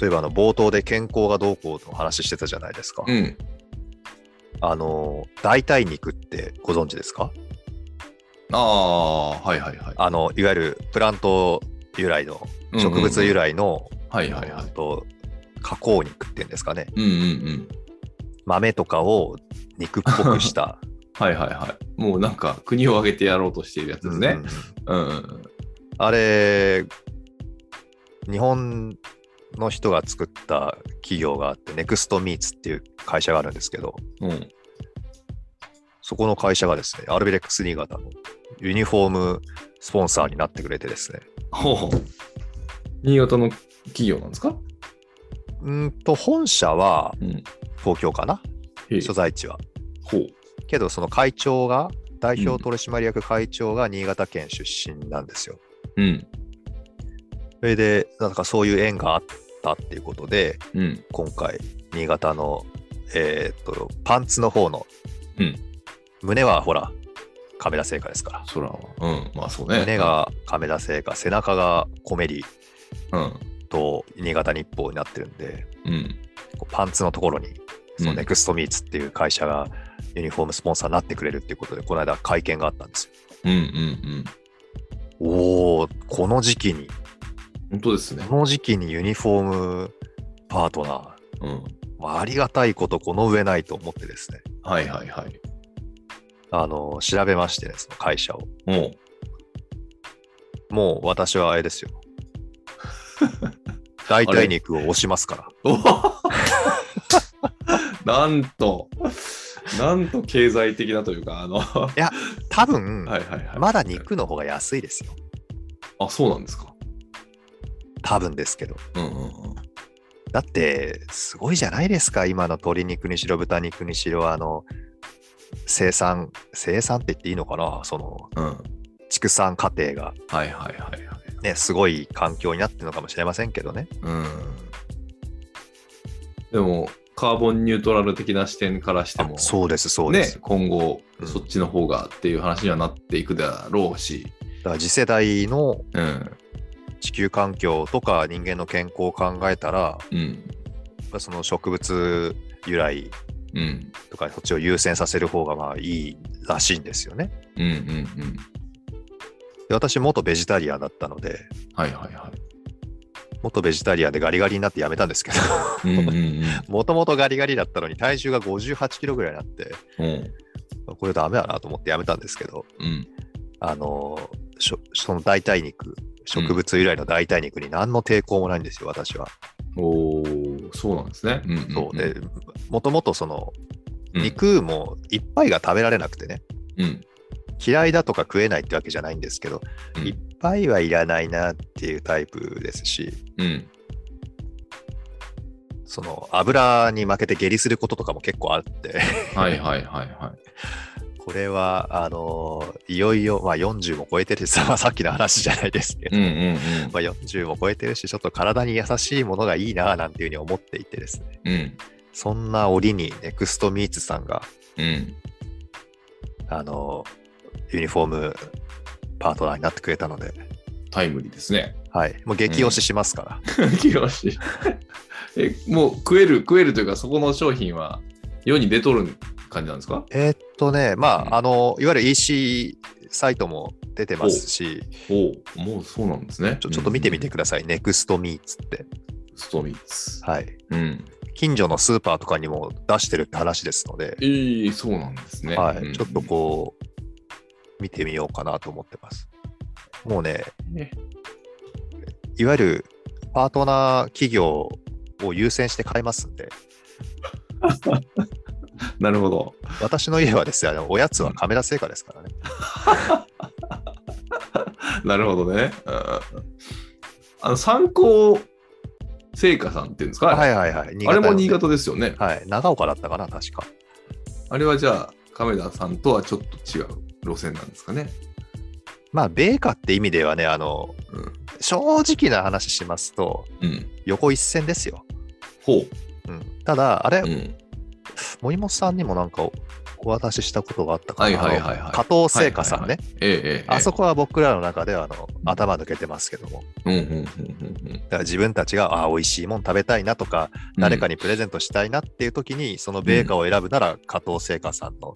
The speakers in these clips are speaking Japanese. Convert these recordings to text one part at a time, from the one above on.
そういえばあの冒頭で健康がどうこうの話してたじゃないですか。うん。あの、代替肉ってご存知ですか？ああ、はいはいはい。あの、いわゆるプラント由来の、うん植物由来の、はいはいはい。あと加工肉っていうんですかね。うんうんうん。豆とかを肉っぽくした。はいはいはい。もうなんか国を挙げてやろうとしているやつですね。うんうんうんうん。あれ、日本の人が作った企業があって、ネクストミーツっていう会社があるんですけど、うん。そこの会社がですね、アルビレックス新潟のユニフォームスポンサーになってくれてですね、ほうほう。新潟の企業なんですか？うんと、本社はうん。東京かな、へえ所在地は。ほう。けど、その会長が、代表取締役会長が新潟県出身なんですよ。うん。それで、なんかそういう縁があったっていうことで、うん。今回、新潟の、えーっと、パンツの方の、うん胸はほら、亀田製菓ですから。空は。うん。まあそうね。胸が亀田製菓、背中がコメリうん。と新潟日報になってるんで、うん。パンツのところに、そのうんネクストミーツっていう会社がユニフォームスポンサーになってくれるっていうことで、この間会見があったんですよ。うんうんうん。おお、この時期に、本当ですね。この時期にユニフォームパートナー、うん。まあ、ありがたいことこの上ないと思ってですね、はいはいはい。あの、調べましてね、その会社を。ももう私はあれですよ。代替肉を押しますから。なんと、なんと経済的なというか、あの、は多分、いはいはい。まだ肉の方が安いですよ。あ、そうなんですか。多分ですけど。うんうんうん。だって、すごいじゃないですか、今の鶏肉にしろ、豚肉にしろ、あの、生産、生産って言っていいのかな、その、うん。畜産過程がはいはいはいはい。ね、すごい環境になってるのかもしれませんけどね。うん。でも、カーボンニュートラル的な視点からしても、そうです、そうです。ね、今後、うんそっちの方がっていう話にはなっていくだろうし、だから次世代のうん。地球環境とか人間の健康を考えたら、うん。その植物由来うん。とかそっちを優先させる方がまあいいらしいんですよね。うんうんうん。で私、元ベジタリアンだったので、はいはいはい。元ベジタリアンでガリガリになってやめたんですけど。もともとガリガリだったのに体重が58キロぐらいになって、うんこれダメだなと思ってやめたんですけど、うん。あのその代替肉、植物由来の代替肉に何の抵抗もないんですよ、私は。おーそうなんですね。うんんんそうで、もともとそのうん肉もいっぱいが食べられなくてね、うん。嫌いだとか食えないってわけじゃないんですけど、うんいっぱいはいらないなっていうタイプですし、うん。その油に負けて下痢することとかも結構あって、はいはいはいはい。これは、あのいよいよ、まあ、40も超えてるし、ま あさっきの話じゃないですけど、うんうんうん。まあ、40も超えてるし、ちょっと体に優しいものがいいななんていうふうに思っていてですね、うん。そんな折にネクストミーツさんが、うん。あのユニフォームパートナーになってくれたので、タイムリーですね。はい、もう激推ししますから、よし。え、もう食える、食えるというか、そこの商品は世に出とる感じなんですか？えーっとね、まあ、うんあの、いわゆる EC サイトも出てますし、おおもうそうなんですね。ちょちょっと見てみてくください、ネクストミーツって。ストミーツ。はい。うん。近所のスーパーとかにも出してるって話ですので、ええそうなんですね。はい、うんちょっとこう、見てみようかなと思ってます。もうね、ねいわゆるパートナー企業を優先して買いますんで、なるほど。私の家はですね、おやつはカメラ製菓ですからね。なるほどね。うんあの、参考製菓さんっていうんですか、はいはいはい。あれも新の潟ですよね。はい。長岡だったかな、確か。あれはじゃあ、亀田さんとはちょっと違う路線なんですかね。まあ、米価って意味ではね、あの、うん。正直な話しますと、うん。横一線ですよ。ほうん、ただ、あれ、う。うん。森本さんにもなんかお渡ししたことがあったかな。はいはい加藤製菓さんね。あそこは僕らの中ではあの頭抜けてますけども。うんうんうんうんうん。だから自分たちが、あ美味しいもん食べたいなとか、誰かにプレゼントしたいなっていう時に、その米菓を選ぶなら、加藤製菓さんの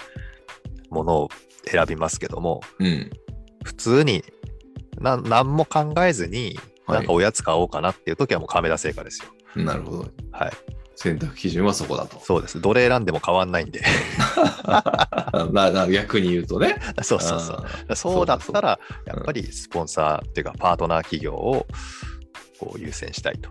ものを選びますけども、うん。普通にな何も考えずに、はいなんかおやつ買おうかなっていう時はもう亀田製菓ですよ。うん。なるほど。はい。選択基準はそこだと。そうです。どれ選んでも変わんないんで。なな逆に言うとね。そうそうそう。そうだったら、うやっぱりスポンサーっていうか、パートナー企業をこう優先したいと。